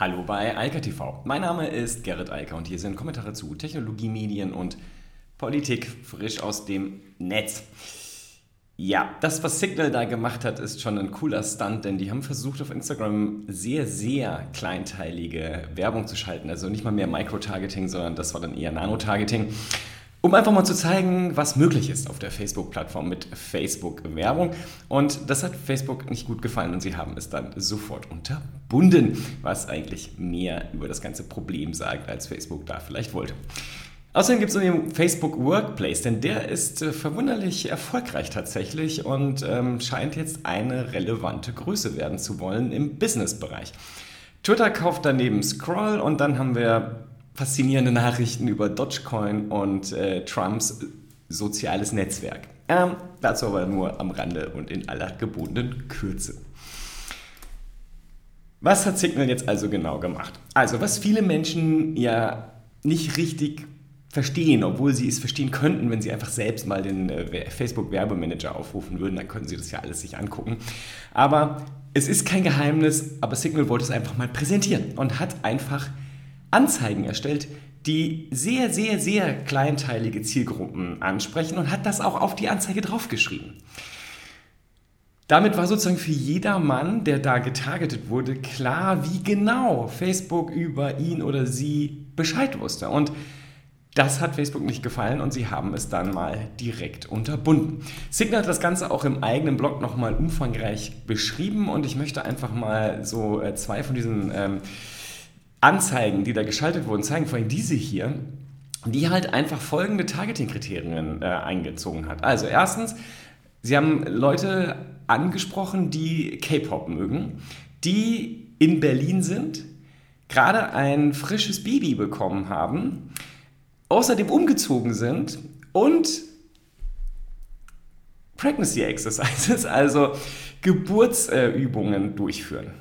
Hallo bei Eika TV. Mein Name ist Gerrit Eiker und hier sind Kommentare zu Technologie, Medien und Politik frisch aus dem Netz. Ja, das, was Signal da gemacht hat, ist schon ein cooler Stunt, denn die haben versucht, auf Instagram sehr, sehr kleinteilige Werbung zu schalten. Also nicht mal mehr Micro-Targeting, sondern das war dann eher Nano-Targeting um einfach mal zu zeigen, was möglich ist auf der Facebook-Plattform mit Facebook-Werbung. Und das hat Facebook nicht gut gefallen und sie haben es dann sofort unterbunden, was eigentlich mehr über das ganze Problem sagt, als Facebook da vielleicht wollte. Außerdem gibt es den Facebook Workplace, denn der ist äh, verwunderlich erfolgreich tatsächlich und ähm, scheint jetzt eine relevante Größe werden zu wollen im Business-Bereich. Twitter kauft daneben Scroll und dann haben wir faszinierende Nachrichten über Dogecoin und äh, Trumps soziales Netzwerk. Ähm, dazu aber nur am Rande und in aller gebotenen Kürze. Was hat Signal jetzt also genau gemacht? Also, was viele Menschen ja nicht richtig verstehen, obwohl sie es verstehen könnten, wenn sie einfach selbst mal den äh, Facebook-Werbemanager aufrufen würden, dann könnten sie das ja alles sich angucken. Aber es ist kein Geheimnis, aber Signal wollte es einfach mal präsentieren und hat einfach Anzeigen erstellt, die sehr, sehr, sehr kleinteilige Zielgruppen ansprechen und hat das auch auf die Anzeige draufgeschrieben. Damit war sozusagen für jedermann, der da getargetet wurde, klar, wie genau Facebook über ihn oder sie Bescheid wusste. Und das hat Facebook nicht gefallen und sie haben es dann mal direkt unterbunden. Signal hat das Ganze auch im eigenen Blog nochmal umfangreich beschrieben und ich möchte einfach mal so äh, zwei von diesen ähm, Anzeigen, die da geschaltet wurden, zeigen vor allem diese hier, die halt einfach folgende Targeting-Kriterien äh, eingezogen hat. Also erstens, sie haben Leute angesprochen, die K-Pop mögen, die in Berlin sind, gerade ein frisches Baby bekommen haben, außerdem umgezogen sind und Pregnancy Exercises, also Geburtsübungen durchführen.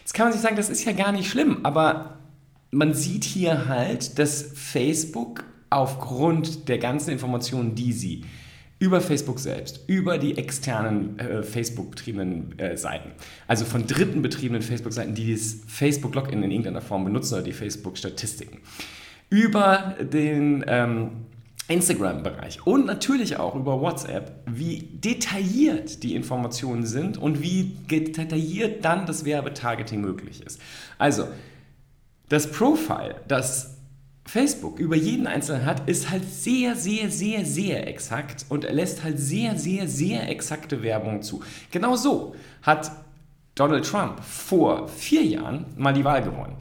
Jetzt kann man sich sagen, das ist ja gar nicht schlimm, aber man sieht hier halt, dass Facebook aufgrund der ganzen Informationen, die sie über Facebook selbst, über die externen äh, Facebook-betriebenen äh, Seiten, also von dritten betriebenen Facebook-Seiten, die das Facebook-Login in irgendeiner Form benutzen oder die Facebook-Statistiken, über den ähm, Instagram-Bereich und natürlich auch über WhatsApp, wie detailliert die Informationen sind und wie detailliert dann das Werbetargeting möglich ist. Also, das Profile, das Facebook über jeden Einzelnen hat, ist halt sehr, sehr, sehr, sehr exakt und er lässt halt sehr, sehr, sehr exakte Werbung zu. Genau so hat Donald Trump vor vier Jahren mal die Wahl gewonnen.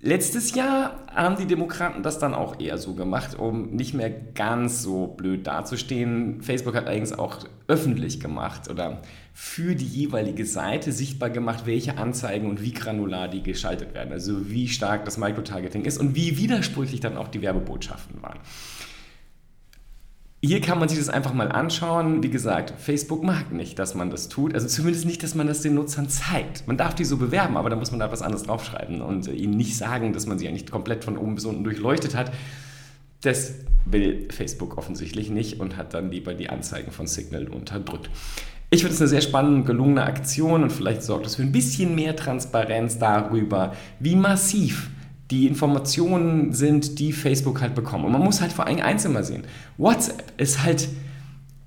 Letztes Jahr haben die Demokraten das dann auch eher so gemacht, um nicht mehr ganz so blöd dazustehen. Facebook hat allerdings auch öffentlich gemacht oder für die jeweilige Seite sichtbar gemacht, welche Anzeigen und wie granular die geschaltet werden. Also wie stark das Microtargeting ist und wie widersprüchlich dann auch die Werbebotschaften waren. Hier kann man sich das einfach mal anschauen. Wie gesagt, Facebook mag nicht, dass man das tut. Also zumindest nicht, dass man das den Nutzern zeigt. Man darf die so bewerben, aber da muss man da was anderes draufschreiben und ihnen nicht sagen, dass man sie nicht komplett von oben bis unten durchleuchtet hat. Das will Facebook offensichtlich nicht und hat dann lieber die Anzeigen von Signal unterdrückt. Ich finde es eine sehr spannende, gelungene Aktion und vielleicht sorgt es für ein bisschen mehr Transparenz darüber, wie massiv die Informationen sind, die Facebook halt bekommt. Und man muss halt vor allem eins immer sehen. WhatsApp ist halt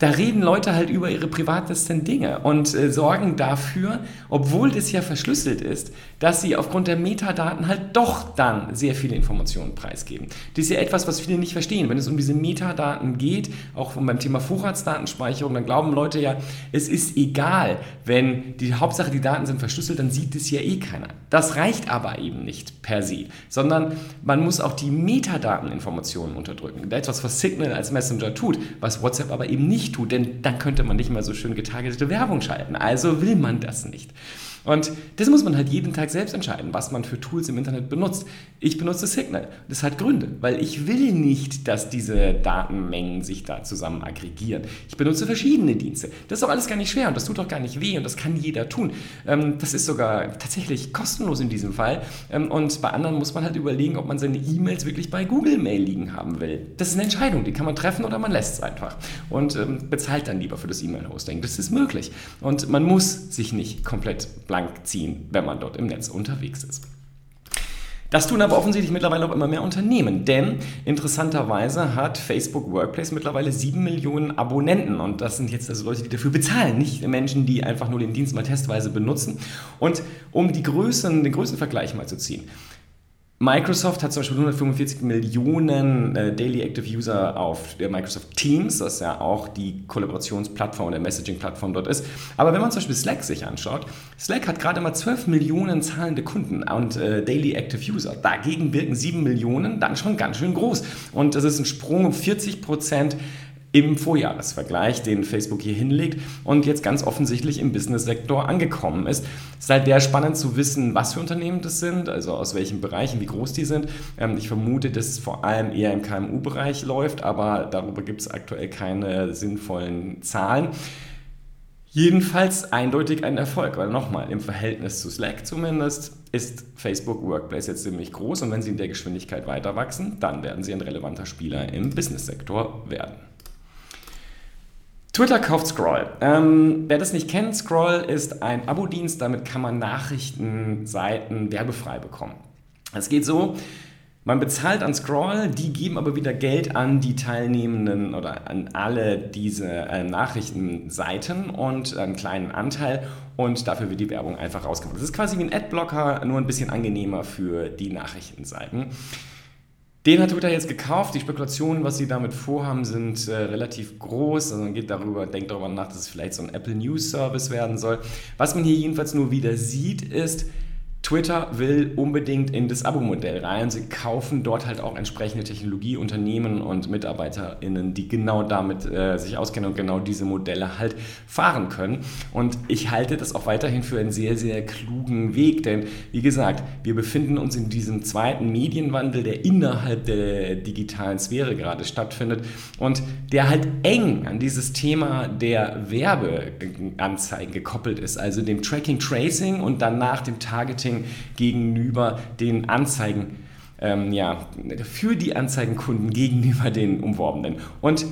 da reden Leute halt über ihre privatesten Dinge und äh, sorgen dafür, obwohl das ja verschlüsselt ist, dass sie aufgrund der Metadaten halt doch dann sehr viele Informationen preisgeben. Das ist ja etwas, was viele nicht verstehen. Wenn es um diese Metadaten geht, auch beim Thema Vorratsdatenspeicherung, dann glauben Leute ja, es ist egal, wenn die Hauptsache die Daten sind verschlüsselt, dann sieht es ja eh keiner. Das reicht aber eben nicht per se, sondern man muss auch die Metadateninformationen unterdrücken. Etwas, was Signal als Messenger tut, was WhatsApp aber eben nicht nicht tut, denn dann könnte man nicht mehr so schön getargetete Werbung schalten. Also will man das nicht. Und das muss man halt jeden Tag selbst entscheiden, was man für Tools im Internet benutzt. Ich benutze Signal. Das hat Gründe, weil ich will nicht, dass diese Datenmengen sich da zusammen aggregieren. Ich benutze verschiedene Dienste. Das ist doch alles gar nicht schwer und das tut doch gar nicht weh und das kann jeder tun. Ähm, das ist sogar tatsächlich kostenlos in diesem Fall. Ähm, und bei anderen muss man halt überlegen, ob man seine E-Mails wirklich bei Google Mail liegen haben will. Das ist eine Entscheidung, die kann man treffen oder man lässt es einfach und ähm, bezahlt dann lieber für das E-Mail-Hosting. Das ist möglich. Und man muss sich nicht komplett blank ziehen, wenn man dort im Netz unterwegs ist. Das tun aber offensichtlich mittlerweile auch immer mehr Unternehmen, denn interessanterweise hat Facebook Workplace mittlerweile 7 Millionen Abonnenten und das sind jetzt also Leute, die dafür bezahlen, nicht Menschen, die einfach nur den Dienst mal testweise benutzen. Und um die Größen, den Größenvergleich mal zu ziehen, Microsoft hat zum Beispiel 145 Millionen äh, Daily Active User auf der Microsoft Teams, das ja auch die Kollaborationsplattform oder Messaging-Plattform dort ist. Aber wenn man zum Beispiel Slack sich anschaut, Slack hat gerade mal 12 Millionen zahlende Kunden und äh, Daily Active User. Dagegen wirken 7 Millionen dann schon ganz schön groß. Und das ist ein Sprung um 40 Prozent im Vorjahresvergleich, den Facebook hier hinlegt und jetzt ganz offensichtlich im Business-Sektor angekommen ist. Es ist halt sehr spannend zu wissen, was für Unternehmen das sind, also aus welchen Bereichen, wie groß die sind. Ähm, ich vermute, dass es vor allem eher im KMU-Bereich läuft, aber darüber gibt es aktuell keine sinnvollen Zahlen. Jedenfalls eindeutig ein Erfolg, weil nochmal, im Verhältnis zu Slack zumindest ist Facebook Workplace jetzt ziemlich groß und wenn sie in der Geschwindigkeit weiter wachsen, dann werden sie ein relevanter Spieler im Business-Sektor werden. Twitter kauft Scroll. Ähm, wer das nicht kennt, Scroll ist ein Abo-Dienst, damit kann man Nachrichtenseiten werbefrei bekommen. Es geht so, man bezahlt an Scroll, die geben aber wieder Geld an die Teilnehmenden oder an alle diese äh, Nachrichtenseiten und einen kleinen Anteil und dafür wird die Werbung einfach rausgebracht. Das ist quasi wie ein Adblocker, nur ein bisschen angenehmer für die Nachrichtenseiten. Den hat Twitter jetzt gekauft. Die Spekulationen, was sie damit vorhaben, sind äh, relativ groß. Also man geht darüber, denkt darüber nach, dass es vielleicht so ein Apple News Service werden soll. Was man hier jedenfalls nur wieder sieht, ist, Twitter will unbedingt in das Abo-Modell rein. Sie kaufen dort halt auch entsprechende Technologieunternehmen und MitarbeiterInnen, die genau damit äh, sich auskennen und genau diese Modelle halt fahren können. Und ich halte das auch weiterhin für einen sehr, sehr klugen Weg, denn wie gesagt, wir befinden uns in diesem zweiten Medienwandel, der innerhalb der digitalen Sphäre gerade stattfindet und der halt eng an dieses Thema der Werbeanzeigen gekoppelt ist, also dem Tracking, Tracing und danach dem Targeting Gegenüber den Anzeigen, ähm, ja, für die Anzeigenkunden gegenüber den Umworbenen. Und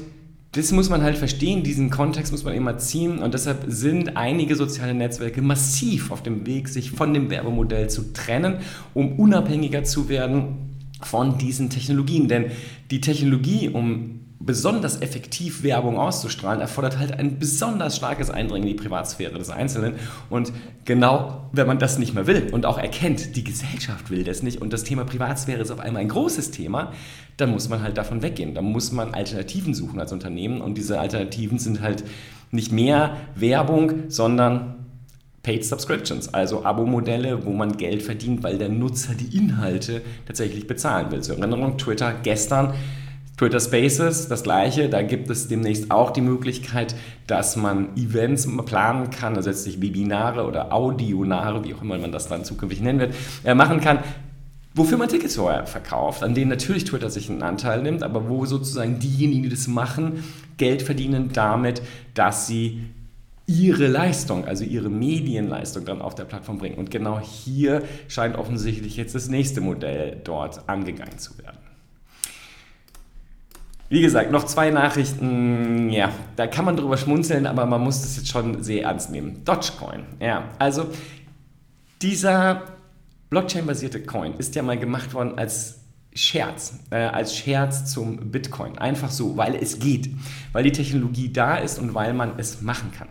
das muss man halt verstehen, diesen Kontext muss man immer ziehen und deshalb sind einige soziale Netzwerke massiv auf dem Weg, sich von dem Werbemodell zu trennen, um unabhängiger zu werden von diesen Technologien. Denn die Technologie, um besonders effektiv Werbung auszustrahlen, erfordert halt ein besonders starkes Eindringen in die Privatsphäre des Einzelnen. Und genau, wenn man das nicht mehr will und auch erkennt, die Gesellschaft will das nicht und das Thema Privatsphäre ist auf einmal ein großes Thema, dann muss man halt davon weggehen. Da muss man Alternativen suchen als Unternehmen und diese Alternativen sind halt nicht mehr Werbung, sondern Paid Subscriptions, also Abo-Modelle, wo man Geld verdient, weil der Nutzer die Inhalte tatsächlich bezahlen will. Zur Erinnerung, Twitter gestern Twitter Spaces, das gleiche, da gibt es demnächst auch die Möglichkeit, dass man Events planen kann, also letztlich Webinare oder Audionare, wie auch immer man das dann zukünftig nennen wird, äh, machen kann, wofür man Tickets vorher verkauft, an denen natürlich Twitter sich einen Anteil nimmt, aber wo sozusagen diejenigen, die das machen, Geld verdienen damit, dass sie ihre Leistung, also ihre Medienleistung dann auf der Plattform bringen. Und genau hier scheint offensichtlich jetzt das nächste Modell dort angegangen zu werden. Wie gesagt, noch zwei Nachrichten, ja, da kann man drüber schmunzeln, aber man muss das jetzt schon sehr ernst nehmen. Dogecoin, ja, also dieser Blockchain-basierte Coin ist ja mal gemacht worden als Scherz, äh, als Scherz zum Bitcoin. Einfach so, weil es geht, weil die Technologie da ist und weil man es machen kann.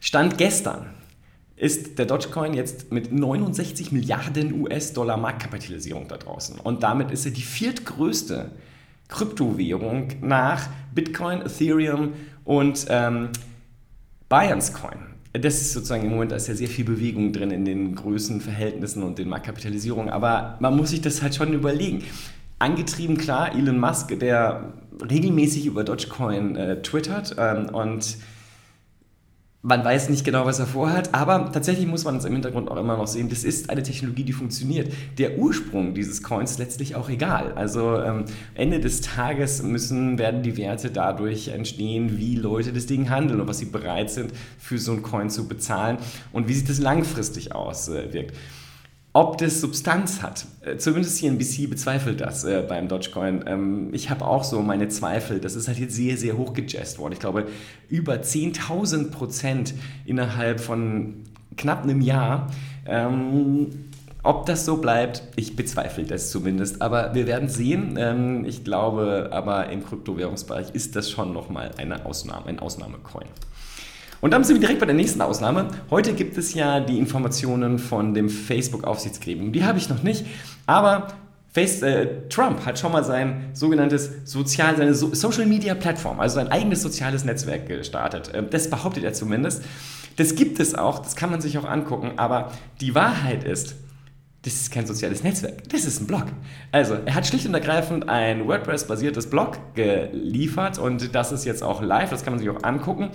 Stand gestern ist der Dogecoin jetzt mit 69 Milliarden US-Dollar Marktkapitalisierung da draußen. Und damit ist er die viertgrößte Kryptowährung nach Bitcoin, Ethereum und ähm, Binance Coin. Das ist sozusagen im Moment, da ist ja sehr viel Bewegung drin in den Größenverhältnissen und den Marktkapitalisierungen, aber man muss sich das halt schon überlegen. Angetrieben, klar, Elon Musk, der regelmäßig über Dogecoin äh, twittert ähm, und man weiß nicht genau, was er vorhat, aber tatsächlich muss man es im Hintergrund auch immer noch sehen, das ist eine Technologie, die funktioniert. Der Ursprung dieses Coins ist letztlich auch egal. Also ähm, Ende des Tages müssen, werden die Werte dadurch entstehen, wie Leute das Ding handeln und was sie bereit sind, für so ein Coin zu bezahlen und wie sich das langfristig auswirkt. Ob das Substanz hat, äh, zumindest CNBC bezweifelt das äh, beim Dogecoin. Ähm, ich habe auch so meine Zweifel. Das ist halt jetzt sehr, sehr hoch gejazzt worden. Ich glaube, über 10.000 Prozent innerhalb von knapp einem Jahr. Ähm, Ob das so bleibt, ich bezweifle das zumindest, aber wir werden sehen. Ähm, ich glaube aber im Kryptowährungsbereich ist das schon nochmal eine Ausnahme, ein Ausnahmecoin. Und dann sind wir direkt bei der nächsten Ausnahme. Heute gibt es ja die Informationen von dem Facebook-Aufsichtsgremium. Die habe ich noch nicht, aber Face, äh, Trump hat schon mal sein sogenanntes Sozial, seine so Social Media Plattform, also sein eigenes soziales Netzwerk gestartet. Ähm, das behauptet er zumindest. Das gibt es auch, das kann man sich auch angucken, aber die Wahrheit ist, das ist kein soziales Netzwerk, das ist ein Blog. Also, er hat schlicht und ergreifend ein WordPress-basiertes Blog geliefert und das ist jetzt auch live, das kann man sich auch angucken.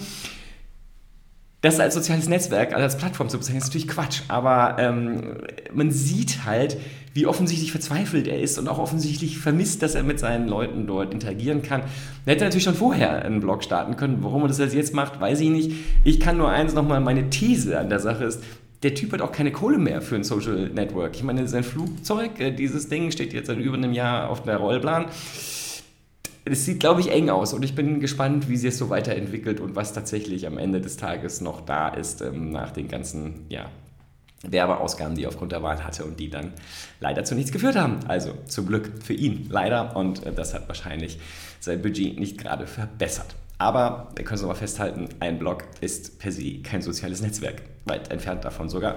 Das als soziales Netzwerk, also als Plattform zu bezeichnen, ist natürlich Quatsch, aber ähm, man sieht halt, wie offensichtlich verzweifelt er ist und auch offensichtlich vermisst, dass er mit seinen Leuten dort interagieren kann. Er hätte natürlich schon vorher einen Blog starten können. Warum er das jetzt macht, weiß ich nicht. Ich kann nur eins nochmal, meine These an der Sache ist, der Typ hat auch keine Kohle mehr für ein Social Network. Ich meine, sein Flugzeug, äh, dieses Ding steht jetzt seit über einem Jahr auf der Rollplan. Es sieht, glaube ich, eng aus und ich bin gespannt, wie sie es so weiterentwickelt und was tatsächlich am Ende des Tages noch da ist ähm, nach den ganzen ja, Werbeausgaben, die er aufgrund der Wahl hatte und die dann leider zu nichts geführt haben. Also zum Glück für ihn, leider. Und äh, das hat wahrscheinlich sein Budget nicht gerade verbessert. Aber wir können es nochmal festhalten, ein Blog ist per se kein soziales Netzwerk, weit entfernt davon sogar.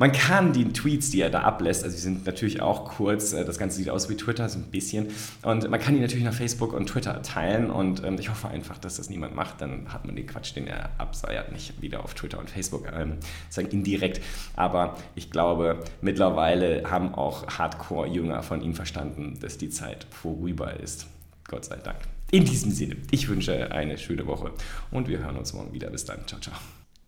Man kann die Tweets, die er da ablässt, also die sind natürlich auch kurz, äh, das Ganze sieht aus wie Twitter, so ein bisschen, und man kann die natürlich nach Facebook und Twitter teilen und ähm, ich hoffe einfach, dass das niemand macht, dann hat man den Quatsch, den er abseiert, nicht wieder auf Twitter und Facebook, ähm, sagen indirekt, aber ich glaube, mittlerweile haben auch Hardcore-Jünger von ihm verstanden, dass die Zeit vorüber ist. Gott sei Dank. In diesem Sinne, ich wünsche eine schöne Woche und wir hören uns morgen wieder. Bis dann. Ciao, ciao.